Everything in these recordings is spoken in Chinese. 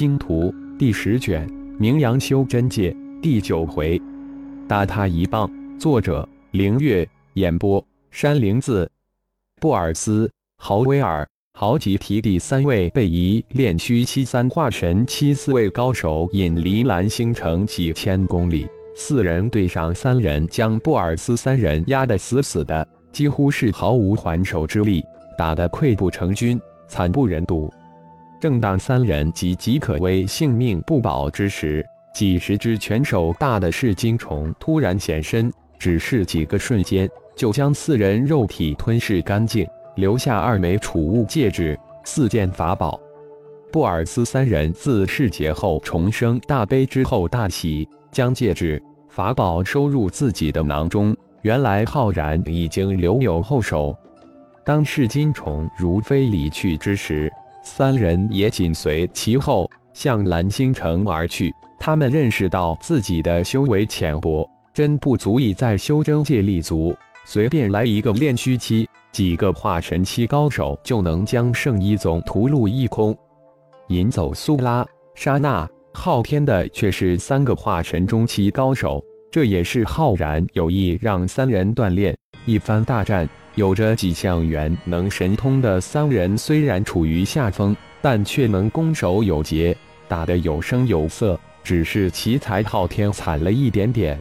星图》第十卷《名扬修真界》第九回，打他一棒。作者：凌月。演播：山灵子。布尔斯、豪威尔、豪吉提第三位被一炼虚七三化神七四位高手引离蓝星城几千公里，四人对上三人，将布尔斯三人压得死死的，几乎是毫无还手之力，打得溃不成军，惨不忍睹。正当三人岌岌可危、性命不保之时，几十只拳手大的噬金虫突然现身，只是几个瞬间，就将四人肉体吞噬干净，留下二枚储物戒指、四件法宝。布尔斯三人自世劫后重生大悲之后大喜，将戒指、法宝收入自己的囊中。原来浩然已经留有后手。当噬金虫如飞离去之时。三人也紧随其后，向蓝星城而去。他们认识到自己的修为浅薄，真不足以在修真界立足。随便来一个炼虚期、几个化神期高手，就能将圣医宗屠戮一空。引走苏拉、沙娜、昊天的却是三个化神中期高手。这也是浩然有意让三人锻炼一番大战。有着几项元能神通的三人虽然处于下风，但却能攻守有节，打得有声有色。只是奇才昊天惨了一点点。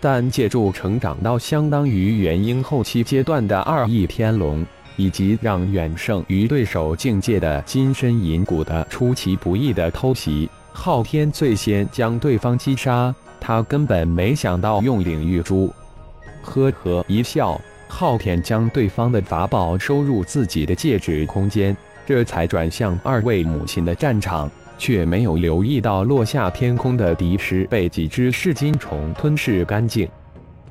但借助成长到相当于元婴后期阶段的二翼天龙，以及让远胜于对手境界的金身银骨的出其不意的偷袭，昊天最先将对方击杀。他根本没想到用领域珠，呵呵一笑。昊天将对方的法宝收入自己的戒指空间，这才转向二位母亲的战场，却没有留意到落下天空的敌尸被几只噬金虫吞噬干净。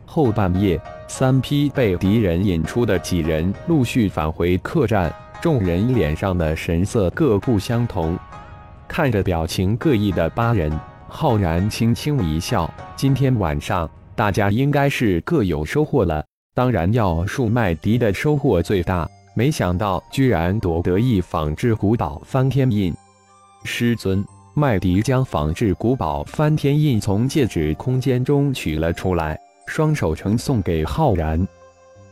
后半夜，三批被敌人引出的几人陆续返回客栈，众人脸上的神色各不相同。看着表情各异的八人，浩然轻轻一笑：“今天晚上大家应该是各有收获了。”当然要数麦迪的收获最大，没想到居然夺得一仿制古堡翻天印。师尊，麦迪将仿制古堡翻天印从戒指空间中取了出来，双手呈送给浩然。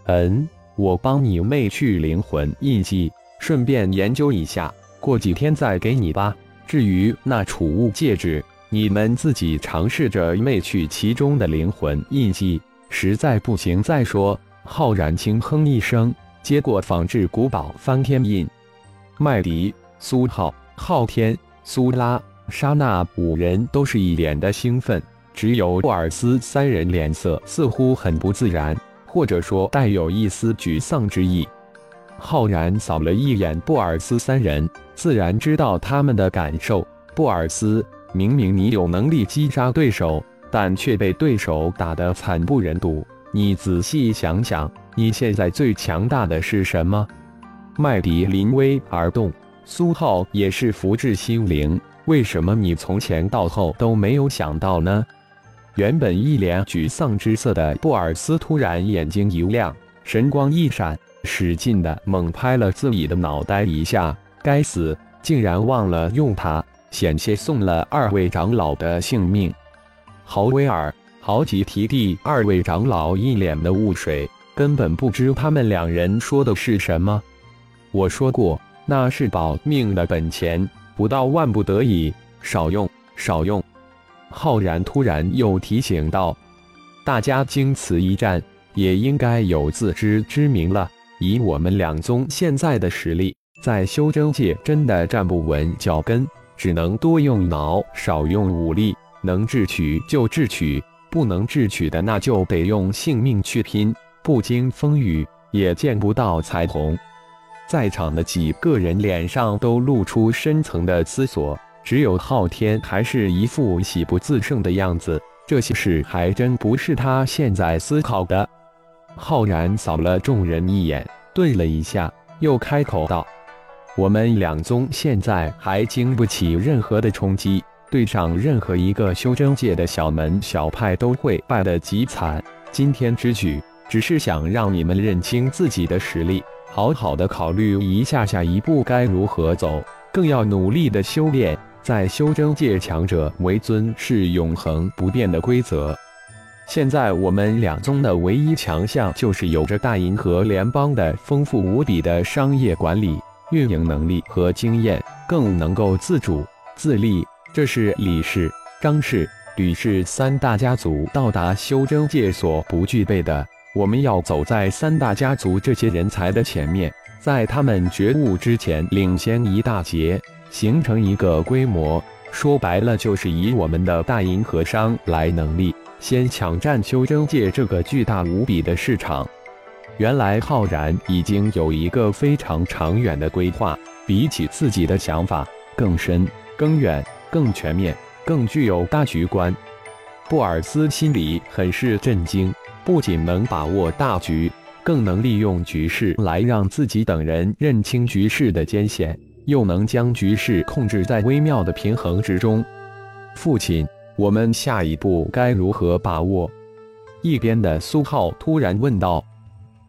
嗯，我帮你妹去灵魂印记，顺便研究一下，过几天再给你吧。至于那储物戒指，你们自己尝试着妹去其中的灵魂印记。实在不行再说。浩然轻哼一声，接过仿制古堡翻天印。麦迪、苏浩、昊天、苏拉、莎娜五人都是一脸的兴奋，只有布尔斯三人脸色似乎很不自然，或者说带有一丝沮丧之意。浩然扫了一眼布尔斯三人，自然知道他们的感受。布尔斯，明明你有能力击杀对手。但却被对手打得惨不忍睹。你仔细想想，你现在最强大的是什么？麦迪临危而动，苏浩也是福至心灵。为什么你从前到后都没有想到呢？原本一脸沮丧之色的布尔斯突然眼睛一亮，神光一闪，使劲的猛拍了自己的脑袋一下。该死，竟然忘了用它，险些送了二位长老的性命。豪威尔、豪吉提第二位长老一脸的雾水，根本不知他们两人说的是什么。我说过，那是保命的本钱，不到万不得已，少用，少用。浩然突然又提醒道：“大家经此一战，也应该有自知之明了。以我们两宗现在的实力，在修真界真的站不稳脚跟，只能多用脑，少用武力。”能智取就智取，不能智取的那就得用性命去拼。不经风雨也见不到彩虹。在场的几个人脸上都露出深层的思索，只有昊天还是一副喜不自胜的样子。这些事还真不是他现在思考的。浩然扫了众人一眼，顿了一下，又开口道：“我们两宗现在还经不起任何的冲击。”对上任何一个修真界的小门小派都会败得极惨。今天之举，只是想让你们认清自己的实力，好好的考虑一下下一步该如何走，更要努力的修炼，在修真界，强者为尊是永恒不变的规则。现在我们两宗的唯一强项，就是有着大银河联邦的丰富无比的商业管理、运营能力和经验，更能够自主自立。这是李氏、张氏、吕氏三大家族到达修真界所不具备的。我们要走在三大家族这些人才的前面，在他们觉悟之前领先一大截，形成一个规模。说白了，就是以我们的大银河商来能力。先抢占修真界这个巨大无比的市场。原来浩然已经有一个非常长远的规划，比起自己的想法更深、更远、更全面、更具有大局观。布尔斯心里很是震惊，不仅能把握大局，更能利用局势来让自己等人认清局势的艰险，又能将局势控制在微妙的平衡之中。父亲。我们下一步该如何把握？一边的苏浩突然问道：“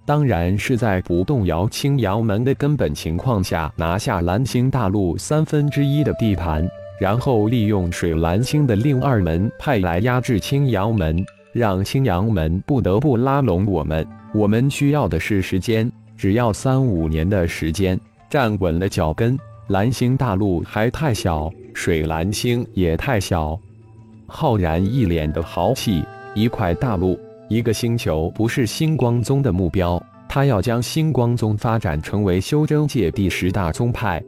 当然是在不动摇青阳门的根本情况下，拿下蓝星大陆三分之一的地盘，然后利用水蓝星的另二门派来压制青阳门，让青阳门不得不拉拢我们。我们需要的是时间，只要三五年的时间，站稳了脚跟。蓝星大陆还太小，水蓝星也太小。”浩然一脸的豪气，一块大陆，一个星球，不是星光宗的目标。他要将星光宗发展成为修真界第十大宗派。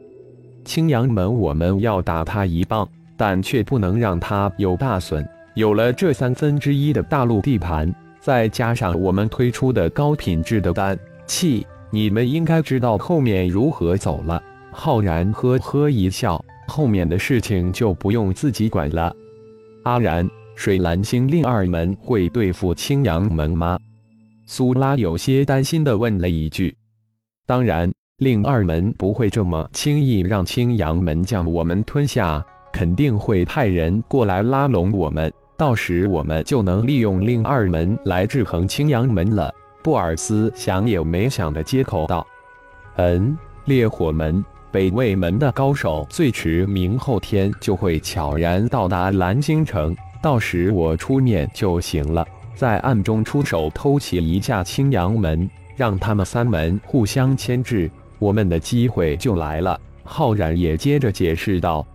青阳门，我们要打他一棒，但却不能让他有大损。有了这三分之一的大陆地盘，再加上我们推出的高品质的丹气，你们应该知道后面如何走了。浩然呵呵一笑，后面的事情就不用自己管了。阿然，水蓝星另二门会对付青阳门吗？苏拉有些担心地问了一句。当然，另二门不会这么轻易让青阳门将我们吞下，肯定会派人过来拉拢我们，到时我们就能利用另二门来制衡青阳门了。布尔斯想也没想的接口道：“嗯，烈火门。”北魏门的高手，最迟明后天就会悄然到达蓝星城，到时我出面就行了，在暗中出手偷袭一下青阳门，让他们三门互相牵制，我们的机会就来了。浩然也接着解释道：“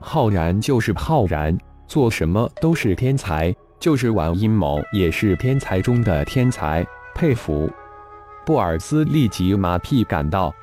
浩然就是浩然，做什么都是天才，就是玩阴谋也是天才中的天才，佩服。”布尔斯立即马屁赶到：“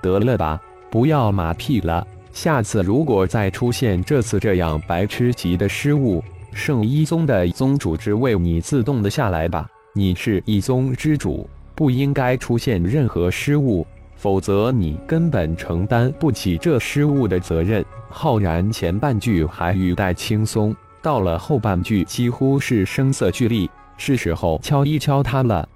得了吧。”不要马屁了，下次如果再出现这次这样白痴级的失误，圣一宗的宗主之位你自动的下来吧。你是一宗之主，不应该出现任何失误，否则你根本承担不起这失误的责任。浩然前半句还语带轻松，到了后半句几乎是声色俱厉，是时候敲一敲他了。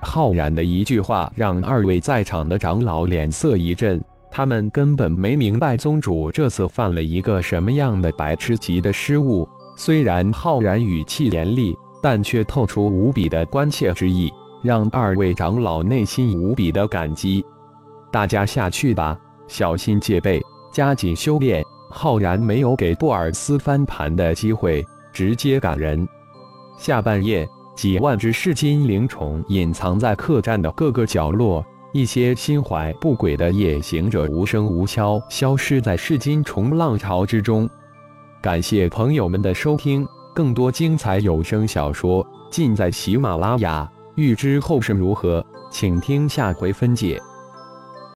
浩然的一句话让二位在场的长老脸色一震。他们根本没明白宗主这次犯了一个什么样的白痴级的失误。虽然浩然语气严厉，但却透出无比的关切之意，让二位长老内心无比的感激。大家下去吧，小心戒备，加紧修炼。浩然没有给布尔斯翻盘的机会，直接赶人。下半夜，几万只噬金灵虫隐藏在客栈的各个角落。一些心怀不轨的夜行者无声无消消失在噬金虫浪潮之中。感谢朋友们的收听，更多精彩有声小说尽在喜马拉雅。欲知后事如何，请听下回分解。